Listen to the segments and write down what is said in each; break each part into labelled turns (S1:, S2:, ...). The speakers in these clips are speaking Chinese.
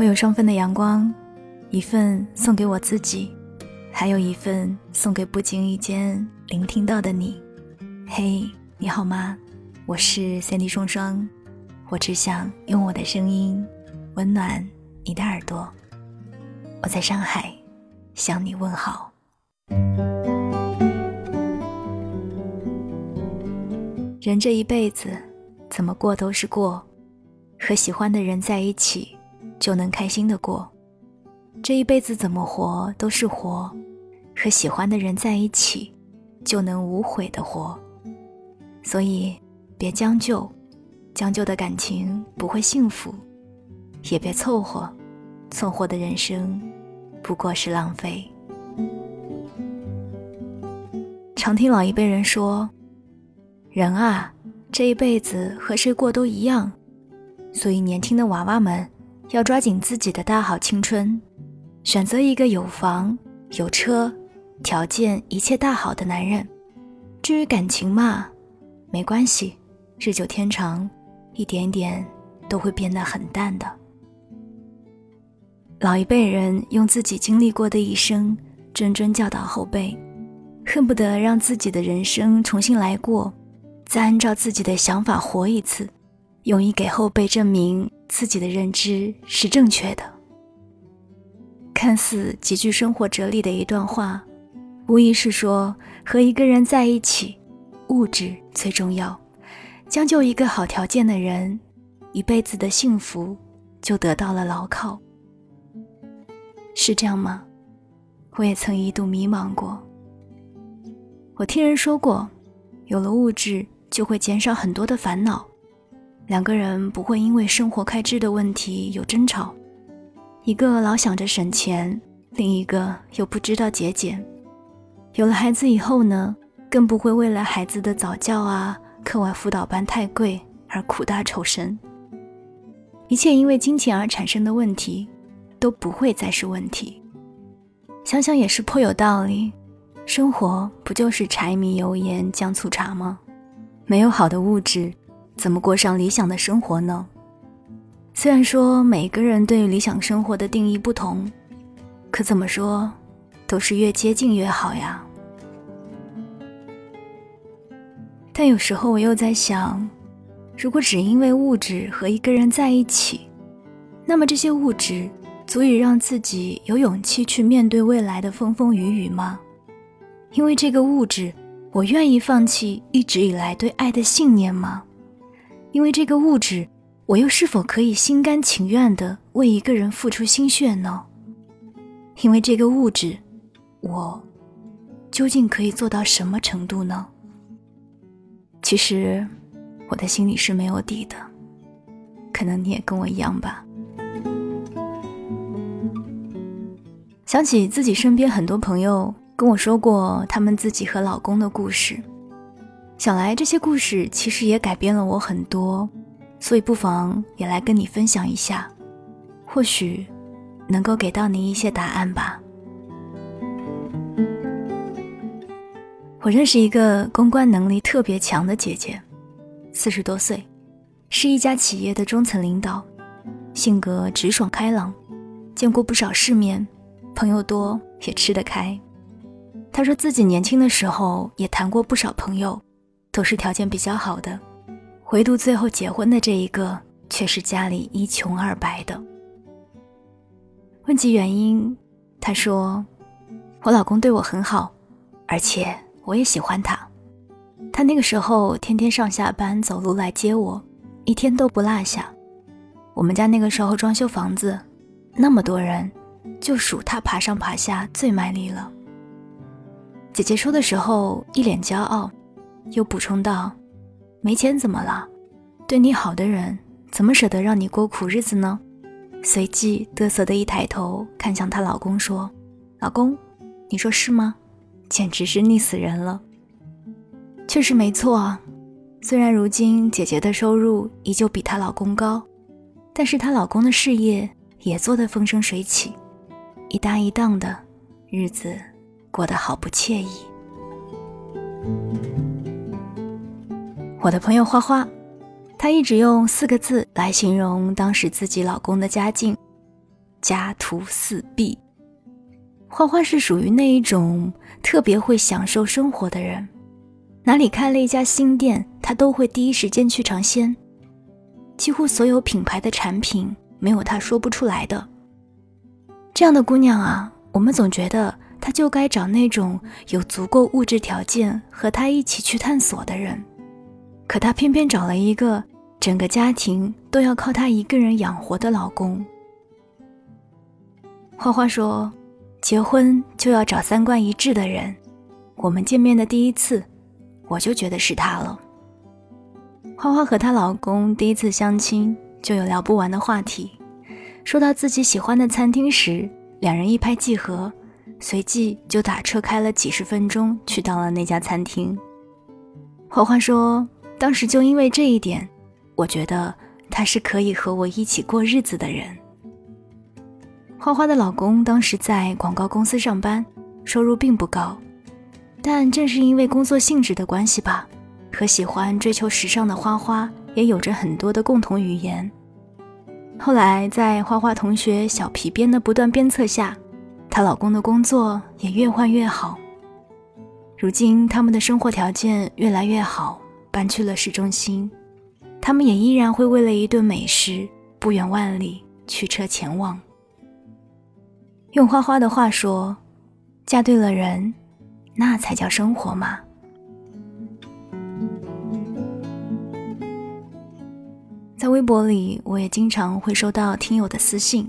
S1: 我有双份的阳光，一份送给我自己，还有一份送给不经意间聆听到的你。嘿，你好吗？我是三 D 双双，我只想用我的声音温暖你的耳朵。我在上海向你问好。人这一辈子，怎么过都是过，和喜欢的人在一起。就能开心的过，这一辈子怎么活都是活，和喜欢的人在一起，就能无悔的活。所以，别将就，将就的感情不会幸福；也别凑合，凑合的人生不过是浪费。常听老一辈人说，人啊，这一辈子和谁过都一样，所以年轻的娃娃们。要抓紧自己的大好青春，选择一个有房有车、条件一切大好的男人。至于感情嘛，没关系，日久天长，一点点都会变得很淡的。老一辈人用自己经历过的一生，谆谆教导后辈，恨不得让自己的人生重新来过，再按照自己的想法活一次，用以给后辈证明。自己的认知是正确的，看似极具生活哲理的一段话，无疑是说和一个人在一起，物质最重要，将就一个好条件的人，一辈子的幸福就得到了牢靠。是这样吗？我也曾一度迷茫过。我听人说过，有了物质就会减少很多的烦恼。两个人不会因为生活开支的问题有争吵，一个老想着省钱，另一个又不知道节俭。有了孩子以后呢，更不会为了孩子的早教啊、课外辅导班太贵而苦大仇深。一切因为金钱而产生的问题，都不会再是问题。想想也是颇有道理，生活不就是柴米油盐酱醋茶吗？没有好的物质。怎么过上理想的生活呢？虽然说每个人对理想生活的定义不同，可怎么说，都是越接近越好呀。但有时候我又在想，如果只因为物质和一个人在一起，那么这些物质足以让自己有勇气去面对未来的风风雨雨吗？因为这个物质，我愿意放弃一直以来对爱的信念吗？因为这个物质，我又是否可以心甘情愿地为一个人付出心血呢？因为这个物质，我究竟可以做到什么程度呢？其实，我的心里是没有底的。可能你也跟我一样吧。想起自己身边很多朋友跟我说过他们自己和老公的故事。想来这些故事其实也改变了我很多，所以不妨也来跟你分享一下，或许能够给到你一些答案吧。我认识一个公关能力特别强的姐姐，四十多岁，是一家企业的中层领导，性格直爽开朗，见过不少世面，朋友多也吃得开。她说自己年轻的时候也谈过不少朋友。都是条件比较好的，唯独最后结婚的这一个却是家里一穷二白的。问及原因，他说：“我老公对我很好，而且我也喜欢他。他那个时候天天上下班走路来接我，一天都不落下。我们家那个时候装修房子，那么多人，就数他爬上爬下最卖力了。”姐姐说的时候一脸骄傲。又补充道：“没钱怎么了？对你好的人怎么舍得让你过苦日子呢？”随即嘚瑟的一抬头看向她老公说：“老公，你说是吗？简直是腻死人了。”确实没错。虽然如今姐姐的收入依旧比她老公高，但是她老公的事业也做得风生水起，一搭一档的日子过得好不惬意。我的朋友花花，她一直用四个字来形容当时自己老公的家境：家徒四壁。花花是属于那一种特别会享受生活的人，哪里开了一家新店，她都会第一时间去尝鲜。几乎所有品牌的产品，没有她说不出来的。这样的姑娘啊，我们总觉得她就该找那种有足够物质条件和她一起去探索的人，可她偏偏找了一个整个家庭都要靠她一个人养活的老公。花花说。结婚就要找三观一致的人。我们见面的第一次，我就觉得是他了。花花和她老公第一次相亲就有聊不完的话题。说到自己喜欢的餐厅时，两人一拍即合，随即就打车开了几十分钟去到了那家餐厅。花花说：“当时就因为这一点，我觉得他是可以和我一起过日子的人。”花花的老公当时在广告公司上班，收入并不高，但正是因为工作性质的关系吧，和喜欢追求时尚的花花也有着很多的共同语言。后来在花花同学小皮鞭的不断鞭策下，她老公的工作也越换越好。如今他们的生活条件越来越好，搬去了市中心，他们也依然会为了一顿美食不远万里驱车前往。用花花的话说：“嫁对了人，那才叫生活嘛。”在微博里，我也经常会收到听友的私信，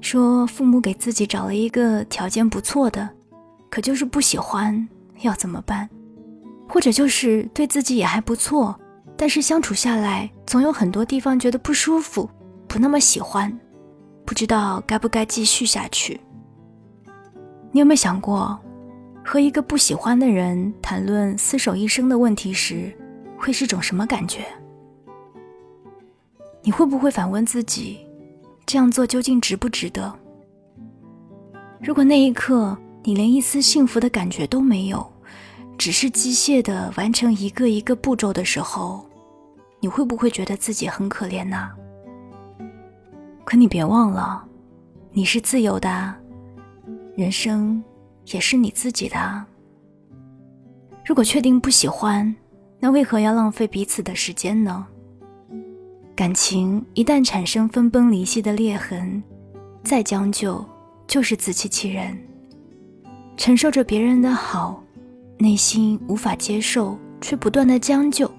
S1: 说父母给自己找了一个条件不错的，可就是不喜欢，要怎么办？或者就是对自己也还不错，但是相处下来总有很多地方觉得不舒服，不那么喜欢。不知道该不该继续下去。你有没有想过，和一个不喜欢的人谈论厮守一生的问题时，会是种什么感觉？你会不会反问自己，这样做究竟值不值得？如果那一刻你连一丝幸福的感觉都没有，只是机械的完成一个一个步骤的时候，你会不会觉得自己很可怜呢？可你别忘了，你是自由的，人生也是你自己的。如果确定不喜欢，那为何要浪费彼此的时间呢？感情一旦产生分崩离析的裂痕，再将就就是自欺欺人。承受着别人的好，内心无法接受，却不断的将就，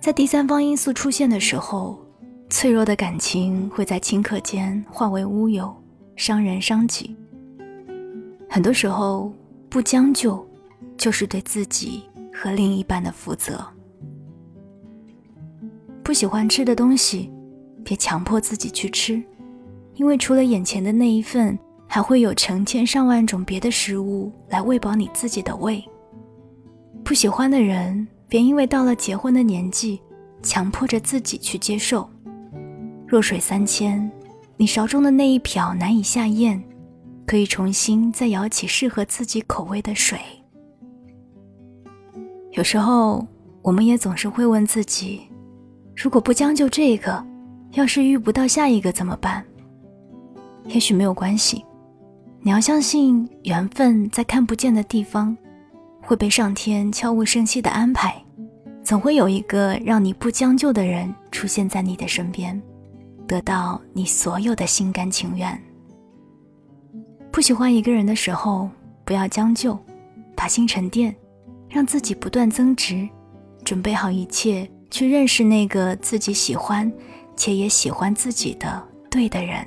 S1: 在第三方因素出现的时候。脆弱的感情会在顷刻间化为乌有，伤人伤己。很多时候，不将就，就是对自己和另一半的负责。不喜欢吃的东西，别强迫自己去吃，因为除了眼前的那一份，还会有成千上万种别的食物来喂饱你自己的胃。不喜欢的人，别因为到了结婚的年纪，强迫着自己去接受。弱水三千，你勺中的那一瓢难以下咽，可以重新再舀起适合自己口味的水。有时候，我们也总是会问自己：如果不将就这个，要是遇不到下一个怎么办？也许没有关系，你要相信缘分在看不见的地方会被上天悄无声息的安排，总会有一个让你不将就的人出现在你的身边。得到你所有的心甘情愿。不喜欢一个人的时候，不要将就，把心沉淀，让自己不断增值，准备好一切去认识那个自己喜欢且也喜欢自己的对的人。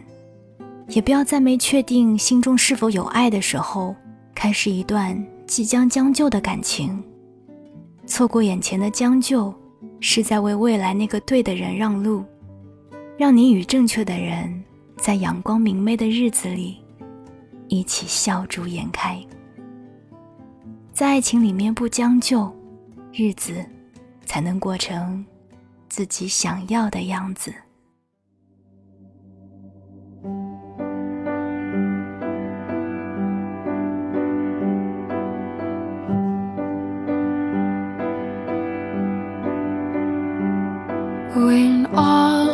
S1: 也不要在没确定心中是否有爱的时候，开始一段即将将就的感情。错过眼前的将就，是在为未来那个对的人让路。让你与正确的人在阳光明媚的日子里一起笑逐颜开，在爱情里面不将就，日子才能过成自己想要的样子。When all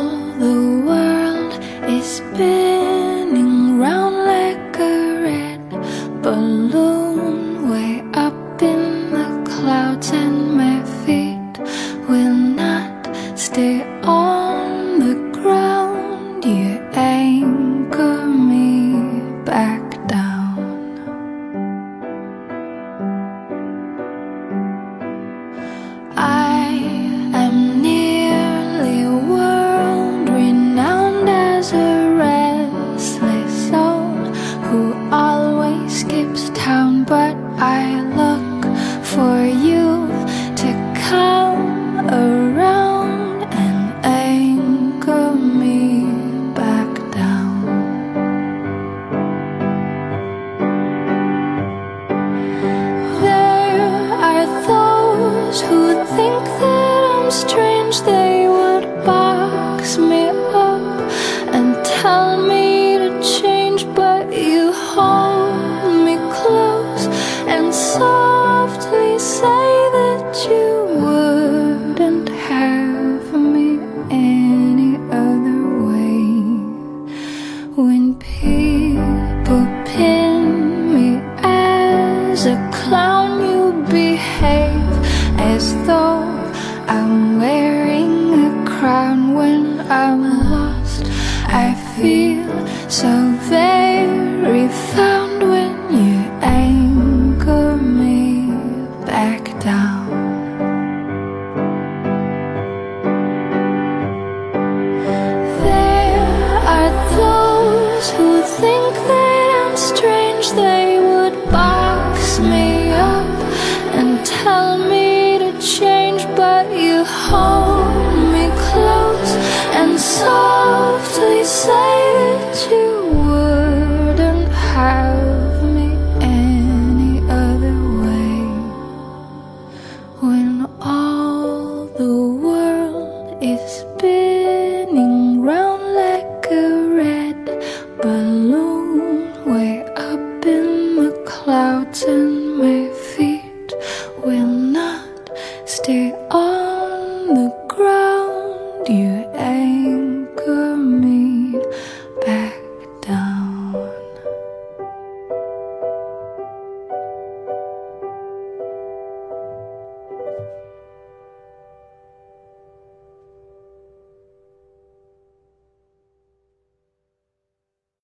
S2: master